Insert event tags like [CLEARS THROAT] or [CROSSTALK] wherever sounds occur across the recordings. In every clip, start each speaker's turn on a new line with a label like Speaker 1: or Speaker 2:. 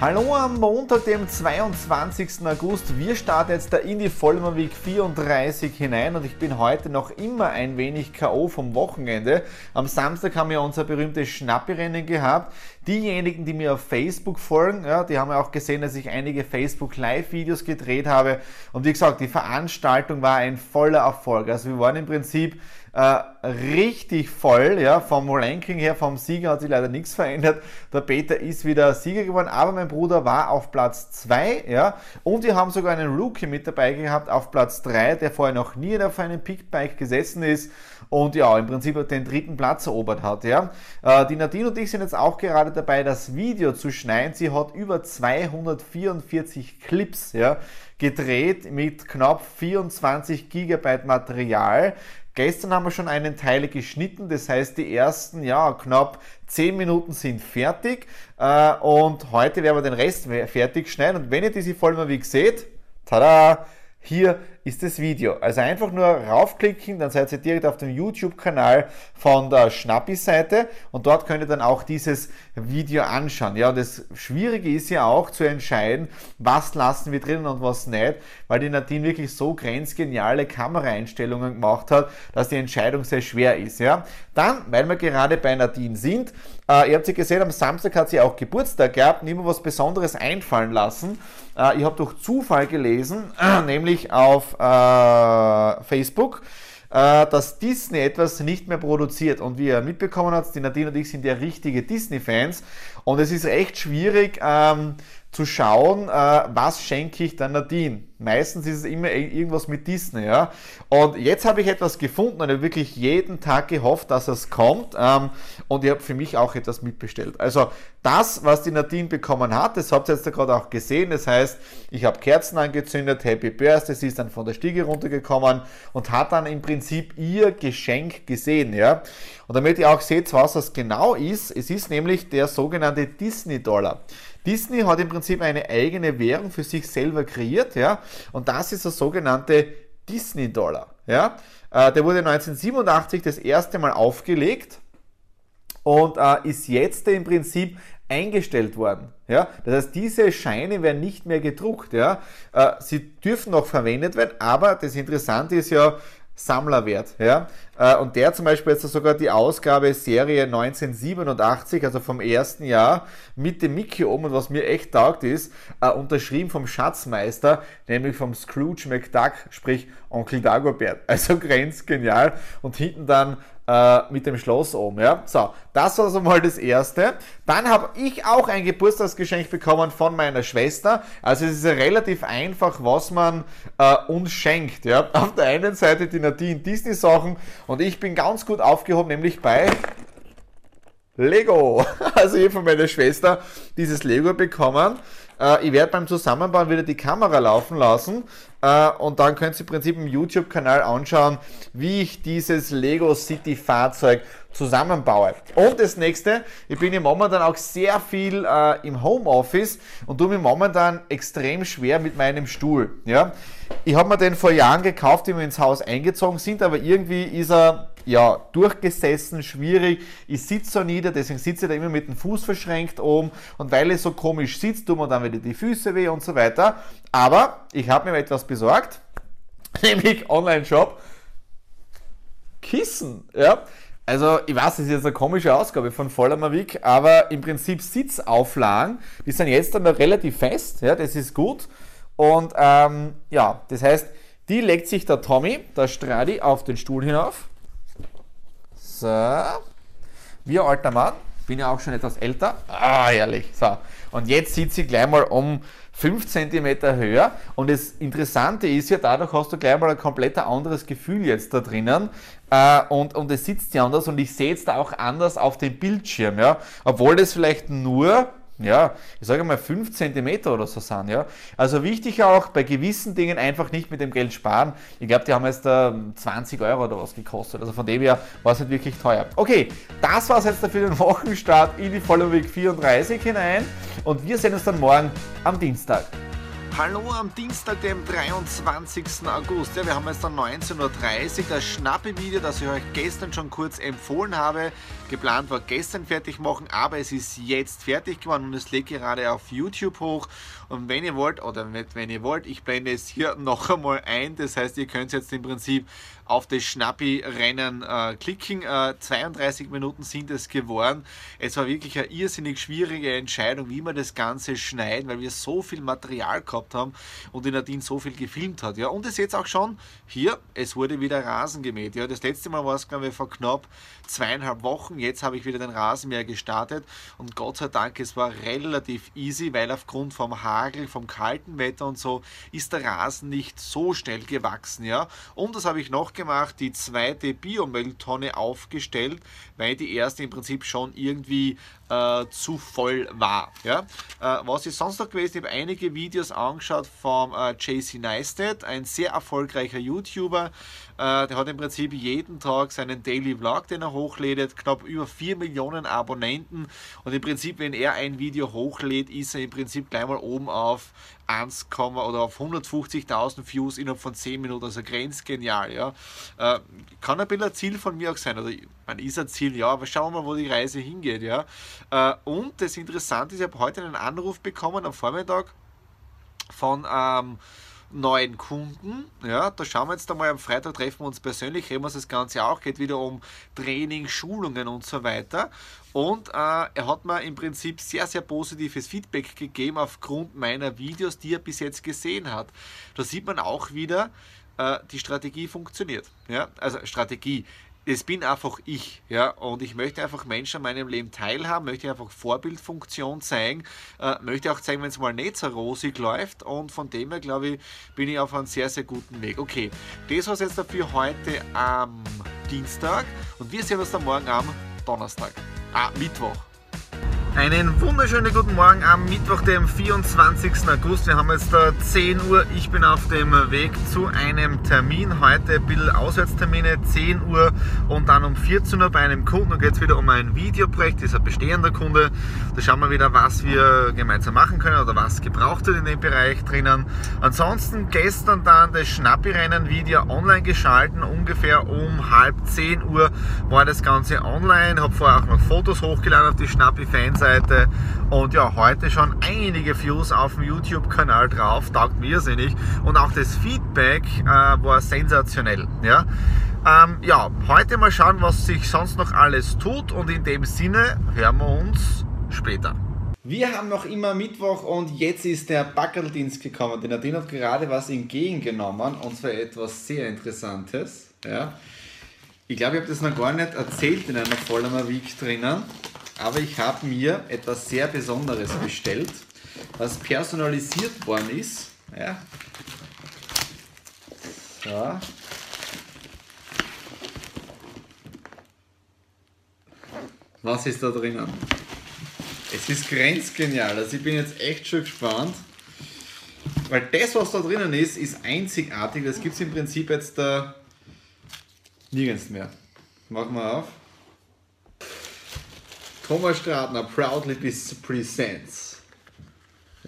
Speaker 1: Hallo am Montag, dem 22. August. Wir starten jetzt da in die Vollmer Week 34 hinein und ich bin heute noch immer ein wenig K.O. vom Wochenende. Am Samstag haben wir unser berühmtes Schnappi-Rennen gehabt. Diejenigen, die mir auf Facebook folgen, ja, die haben ja auch gesehen, dass ich einige Facebook Live-Videos gedreht habe. Und wie gesagt, die Veranstaltung war ein voller Erfolg. Also wir waren im Prinzip äh, richtig voll, ja, vom Ranking her, vom Sieger hat sich leider nichts verändert. Der Peter ist wieder Sieger geworden, aber mein Bruder war auf Platz 2, ja, und wir haben sogar einen Rookie mit dabei gehabt auf Platz 3, der vorher noch nie auf einem Pickbike gesessen ist und ja, im Prinzip den dritten Platz erobert hat, ja. Äh, die Nadine und ich sind jetzt auch gerade dabei, das Video zu schneiden. Sie hat über 244 Clips, ja, gedreht mit knapp 24 Gigabyte Material. Gestern haben wir schon einen Teil geschnitten, das heißt die ersten ja, knapp 10 Minuten sind fertig. Äh, und heute werden wir den Rest fertig schneiden. Und wenn ihr diese wie seht, tada, hier ist das Video. Also einfach nur raufklicken, dann seid ihr direkt auf dem YouTube-Kanal von der Schnappi-Seite und dort könnt ihr dann auch dieses Video anschauen. Ja, das Schwierige ist ja auch zu entscheiden, was lassen wir drinnen und was nicht, weil die Nadine wirklich so grenzgeniale Kameraeinstellungen gemacht hat, dass die Entscheidung sehr schwer ist. Ja, dann, weil wir gerade bei Nadine sind, äh, ihr habt sie gesehen, am Samstag hat sie auch Geburtstag gehabt, nicht mehr was Besonderes einfallen lassen. Äh, ich habe durch Zufall gelesen, äh, [CLEARS THROAT] nämlich auf äh, Facebook, äh, dass Disney etwas nicht mehr produziert. Und wie ihr mitbekommen habt, die Nadine und ich sind ja richtige Disney-Fans. Und es ist echt schwierig ähm, zu schauen, äh, was schenke ich dann Nadine Meistens ist es immer irgendwas mit Disney, ja. Und jetzt habe ich etwas gefunden und habe wirklich jeden Tag gehofft, dass es kommt. Ähm, und ich habe für mich auch etwas mitbestellt. Also das, was die Nadine bekommen hat, das habt ihr jetzt gerade auch gesehen. Das heißt, ich habe Kerzen angezündet, Happy Birthday, sie ist dann von der Stiege runtergekommen und hat dann im Prinzip ihr Geschenk gesehen, ja. Und damit ihr auch seht, was das genau ist, es ist nämlich der sogenannte Disney-Dollar. Disney hat im Prinzip eine eigene Währung für sich selber kreiert, ja, und das ist der sogenannte Disney-Dollar, ja. Äh, der wurde 1987 das erste Mal aufgelegt und äh, ist jetzt im Prinzip eingestellt worden. Ja? Das heißt, diese Scheine werden nicht mehr gedruckt. Ja? Äh, sie dürfen noch verwendet werden, aber das Interessante ist ja, Sammlerwert. Ja? Äh, und der zum Beispiel jetzt sogar die Ausgabe Serie 1987, also vom ersten Jahr, mit dem Mickey oben und was mir echt taugt ist, äh, unterschrieben vom Schatzmeister, nämlich vom Scrooge McDuck, sprich Onkel Dagobert. [LAUGHS] Also grenzgenial. Und hinten dann äh, mit dem Schloss oben. Ja? So, das war also mal das Erste. Dann habe ich auch ein Geburtstagsgeschenk bekommen von meiner Schwester. Also es ist ja relativ einfach, was man äh, uns schenkt. Ja? [LAUGHS] Auf der einen Seite die Nadine Disney Sachen und ich bin ganz gut aufgehoben, nämlich bei Lego. [LAUGHS] Also ich von meiner Schwester dieses Lego bekommen. Äh, ich werde beim Zusammenbauen wieder die Kamera laufen lassen äh, und dann könnt ihr im Prinzip im YouTube-Kanal anschauen, wie ich dieses Lego City Fahrzeug zusammenbaue. Und das nächste, ich bin ja momentan auch sehr viel äh, im Homeoffice und tue mir momentan extrem schwer mit meinem Stuhl. Ja? Ich habe mir den vor Jahren gekauft, wie wir ins Haus eingezogen sind, aber irgendwie ist er ja, durchgesessen, schwierig. Ich sitze so nieder, deswegen sitze ich da immer mit dem Fuß verschränkt oben und weil es so komisch sitzt, tut mir dann wieder die Füße weh und so weiter. Aber ich habe mir etwas besorgt, [LAUGHS] nämlich Online-Shop Kissen. Ja? Also, ich weiß, das ist jetzt eine komische Ausgabe von Vollermavik, aber im Prinzip Sitzauflagen, die sind jetzt dann noch relativ fest, ja, das ist gut. Und ähm, ja, das heißt, die legt sich der Tommy, der Stradi, auf den Stuhl hinauf. So. Ein alter Mann. bin ja auch schon etwas älter. Ah, ehrlich. So. Und jetzt sitze ich gleich mal um 5 cm höher. Und das Interessante ist ja, dadurch hast du gleich mal ein komplett anderes Gefühl jetzt da drinnen. Äh, und, und es sitzt ja anders und ich sehe es da auch anders auf dem Bildschirm. Ja? Obwohl das vielleicht nur ja, ich sage mal 5 cm oder so sind, ja. Also wichtig auch bei gewissen Dingen einfach nicht mit dem Geld sparen. Ich glaube, die haben jetzt äh, 20 Euro oder was gekostet. Also von dem her war es nicht wirklich teuer. Okay, das war es jetzt für den Wochenstart in die Follow Week 34 hinein und wir sehen uns dann morgen am Dienstag.
Speaker 2: Hallo am Dienstag, dem 23. August. Ja, wir haben jetzt dann 19.30 Uhr. Das Schnappi-Video, das ich euch gestern schon kurz empfohlen habe. Geplant war gestern fertig machen, aber es ist jetzt fertig geworden und es liegt gerade auf YouTube hoch. Und wenn ihr wollt, oder nicht wenn ihr wollt, ich blende es hier [LAUGHS] noch einmal ein. Das heißt, ihr könnt jetzt im Prinzip auf das Schnappi-Rennen äh, klicken. Äh, 32 Minuten sind es geworden. Es war wirklich eine irrsinnig schwierige Entscheidung, wie wir das Ganze schneiden, weil wir so viel Material gehabt haben und die Nadine so viel gefilmt hat. Ja. Und es jetzt auch schon hier, es wurde wieder Rasen gemäht. Ja. Das letzte Mal war es, glaube ich, vor knapp zweieinhalb Wochen. Jetzt habe ich wieder den Rasenmäher gestartet und Gott sei Dank, es war relativ easy, weil aufgrund vom Hagel, vom kalten Wetter und so ist der Rasen nicht so schnell gewachsen. Ja. Und das habe ich noch gemacht, die zweite Biomülltonne aufgestellt, weil die erste im Prinzip schon irgendwie äh, zu voll war. Ja? Äh, was ist sonst noch gewesen? Ich habe einige Videos angeschaut vom äh, JC Neistat, ein sehr erfolgreicher YouTuber. Äh, der hat im Prinzip jeden Tag seinen Daily Vlog, den er hochlädt, knapp über 4 Millionen Abonnenten. Und im Prinzip, wenn er ein Video hochlädt, ist er im Prinzip gleich mal oben auf 1, oder auf 150.000 Views innerhalb von 10 Minuten, also grenzgenial, ja. Äh, kann ein bisschen ein Ziel von mir auch sein, oder man ist ein Ziel, ja, aber schauen wir mal, wo die Reise hingeht, ja. Äh, und das Interessante ist, ich habe heute einen Anruf bekommen am Vormittag von ähm, neuen Kunden. Ja, da schauen wir jetzt einmal am Freitag, treffen wir uns persönlich, reden wir das Ganze auch, geht wieder um Training, Schulungen und so weiter. Und äh, er hat mir im Prinzip sehr, sehr positives Feedback gegeben aufgrund meiner Videos, die er bis jetzt gesehen hat. Da sieht man auch wieder, äh, die Strategie funktioniert. Ja? Also Strategie, das bin einfach ich, ja, und ich möchte einfach Menschen an meinem Leben teilhaben, möchte einfach Vorbildfunktion zeigen, äh, möchte auch zeigen, wenn es mal nicht so rosig läuft und von dem her, glaube ich, bin ich auf einem sehr, sehr guten Weg. Okay, das war es jetzt dafür heute am Dienstag und wir sehen uns dann morgen am Donnerstag, ah, Mittwoch.
Speaker 1: Einen wunderschönen guten Morgen am Mittwoch, dem 24. August. Wir haben jetzt da 10 Uhr. Ich bin auf dem Weg zu einem Termin. Heute ein bisschen Auswärtstermine, 10 Uhr und dann um 14 Uhr bei einem Kunden. Da geht es wieder um ein Videoprojekt, das ist ein bestehender Kunde. Da schauen wir wieder, was wir gemeinsam machen können oder was gebraucht wird in dem Bereich drinnen. Ansonsten gestern dann das Schnappi-Rennen Video online geschalten. Ungefähr um halb 10 Uhr war das Ganze online. Habe vorher auch noch Fotos hochgeladen auf die Schnappi-Fans Seite und ja, heute schon einige Views auf dem YouTube-Kanal drauf, taugt mir irrsinnig und auch das Feedback äh, war sensationell. Ja? Ähm, ja, heute mal schauen, was sich sonst noch alles tut und in dem Sinne hören wir uns später. Wir haben noch immer Mittwoch und jetzt ist der Backeldienst gekommen. Der Nadine hat gerade was entgegengenommen und zwar etwas sehr Interessantes. Ja. Ich glaube, ich habe das noch gar nicht erzählt in einer Vollmer Week drinnen aber ich habe mir etwas sehr Besonderes bestellt, was personalisiert worden ist. Ja. So. Was ist da drinnen? Es ist grenzgenial. Also ich bin jetzt echt schon gespannt. Weil das, was da drinnen ist, ist einzigartig. Das gibt es im Prinzip jetzt da nirgends mehr. Machen wir auf. Thomas Stratner proudly presents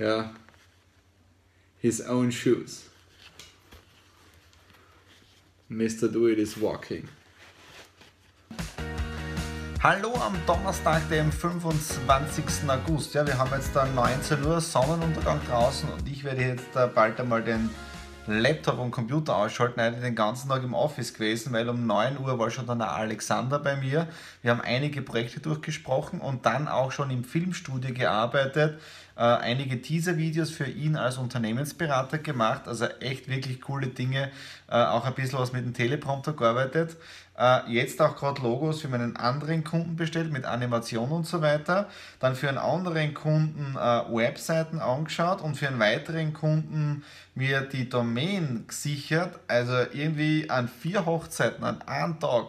Speaker 1: yeah, his own shoes. Mr. Do It is walking. Hallo am Donnerstag, dem 25. August. Ja, wir haben jetzt da 19 Uhr Sonnenuntergang draußen und ich werde jetzt bald einmal den Laptop und Computer ausschalten, eigentlich den ganzen Tag im Office gewesen, weil um 9 Uhr war schon dann der Alexander bei mir. Wir haben einige Projekte durchgesprochen und dann auch schon im Filmstudio gearbeitet. Äh, einige Teaser-Videos für ihn als Unternehmensberater gemacht, also echt wirklich coole Dinge, äh, auch ein bisschen was mit dem Teleprompter gearbeitet. Äh, jetzt auch gerade Logos für meinen anderen Kunden bestellt mit Animation und so weiter. Dann für einen anderen Kunden äh, Webseiten angeschaut und für einen weiteren Kunden mir die Domain gesichert. Also irgendwie an vier Hochzeiten an einem Tag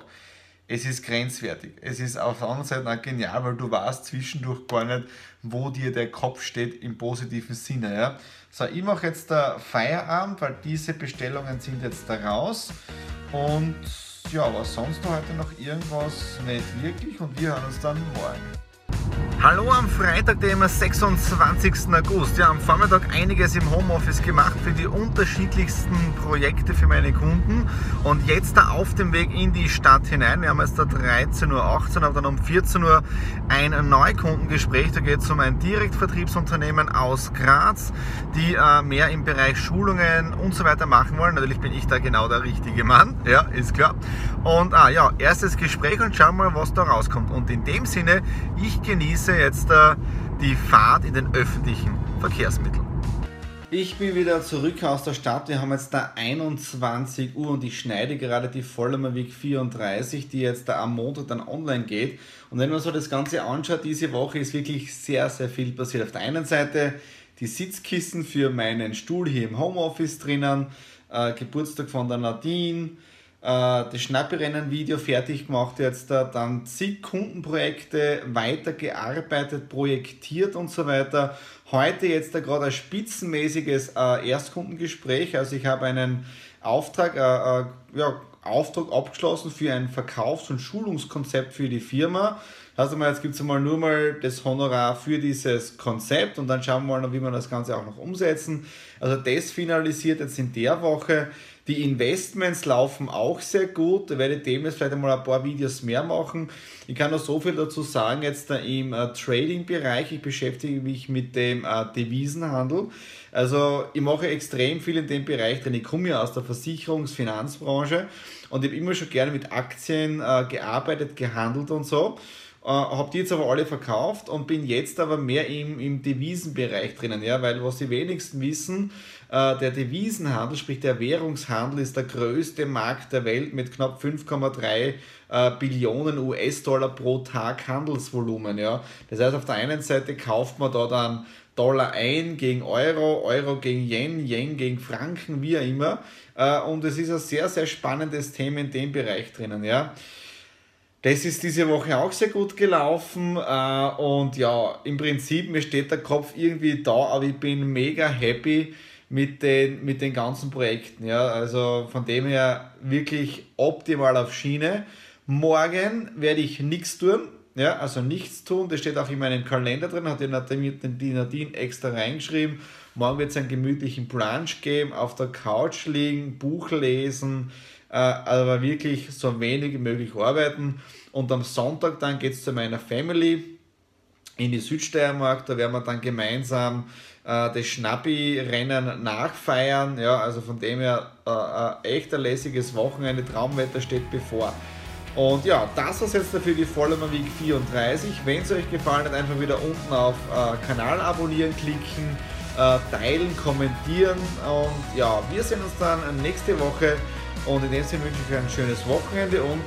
Speaker 1: es ist grenzwertig. Es ist auf der anderen Seite auch genial, weil du weißt zwischendurch gar nicht, wo dir der Kopf steht im positiven Sinne. Ja? So, ich mache jetzt der Feierabend, weil diese Bestellungen sind jetzt da raus. Und ja, was sonst heute noch irgendwas nicht wirklich und wir hören uns dann morgen.
Speaker 2: Hallo am Freitag, dem 26. August. Ja, am Vormittag einiges im Homeoffice gemacht für die unterschiedlichsten Projekte für meine Kunden und jetzt da auf dem Weg in die Stadt hinein. Wir haben jetzt da 13.18 Uhr, aber dann um 14 Uhr ein Neukundengespräch. Da geht es um ein Direktvertriebsunternehmen aus Graz, die äh, mehr im Bereich Schulungen und so weiter machen wollen. Natürlich bin ich da genau der richtige Mann, ja, ist klar. Und ah, ja, erstes Gespräch und schauen mal, was da rauskommt. Und in dem Sinne, ich genieße jetzt äh, die Fahrt in den öffentlichen Verkehrsmitteln.
Speaker 1: Ich bin wieder zurück aus der Stadt. Wir haben jetzt da 21 Uhr und ich schneide gerade die Vollmer Week 34, die jetzt da am Montag dann online geht. Und wenn man so das Ganze anschaut, diese Woche ist wirklich sehr, sehr viel passiert. Auf der einen Seite die Sitzkissen für meinen Stuhl hier im Homeoffice drinnen, äh, Geburtstag von der Nadine, das Schnappirennen-Video fertig gemacht jetzt, dann zig Kundenprojekte weitergearbeitet, projektiert und so weiter. Heute jetzt da gerade ein spitzenmäßiges äh, Erstkundengespräch, also ich habe einen Auftrag, äh, ja, Auftrag abgeschlossen für ein Verkaufs- und Schulungskonzept für die Firma. Also mal, jetzt gibt es mal nur mal das Honorar für dieses Konzept und dann schauen wir mal, wie wir das Ganze auch noch umsetzen. Also das finalisiert jetzt in der Woche. Die Investments laufen auch sehr gut. Da werde ich demnächst vielleicht einmal ein paar Videos mehr machen. Ich kann noch so viel dazu sagen, jetzt im äh, Trading-Bereich. Ich beschäftige mich mit dem äh, Devisenhandel. Also ich mache extrem viel in dem Bereich, denn ich komme ja aus der Versicherungs-Finanzbranche und ich habe immer schon gerne mit Aktien äh, gearbeitet, gehandelt und so. Äh, habe die jetzt aber alle verkauft und bin jetzt aber mehr im, im Devisenbereich drinnen, ja, weil was die wenigsten wissen, äh, der Devisenhandel, sprich der Währungshandel, ist der größte Markt der Welt mit knapp 5,3 äh, Billionen US-Dollar pro Tag Handelsvolumen. Ja. Das heißt, auf der einen Seite kauft man da dann Dollar ein gegen Euro, Euro gegen Yen, Yen gegen Franken, wie auch immer. Äh, und es ist ein sehr, sehr spannendes Thema in dem Bereich drinnen. Ja. Das ist diese Woche auch sehr gut gelaufen äh, und ja, im Prinzip, mir steht der Kopf irgendwie da, aber ich bin mega happy mit den, mit den ganzen Projekten. Ja. Also von dem her wirklich optimal auf Schiene. Morgen werde ich nichts tun, ja, also nichts tun. Das steht auch in meinem Kalender drin, hat die Nadine extra reingeschrieben. Morgen wird es einen gemütlichen Brunch geben, auf der Couch liegen, Buch lesen, äh, aber wirklich so wenig wie möglich arbeiten. Und am Sonntag dann geht es zu meiner Family in die Südsteiermark. Da werden wir dann gemeinsam äh, das Schnappi-Rennen nachfeiern. Ja, also von dem her äh, ein echt ein lässiges Wochenende. Traumwetter steht bevor. Und ja, das war jetzt dafür die Follower Week 34. Wenn es euch gefallen hat, einfach wieder unten auf äh, Kanal abonnieren klicken, äh, teilen, kommentieren. Und ja, wir sehen uns dann nächste Woche. Und in dem Sinne wünsche ich euch ein schönes Wochenende und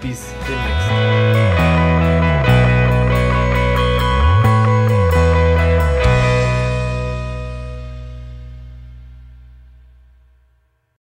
Speaker 1: bis demnächst.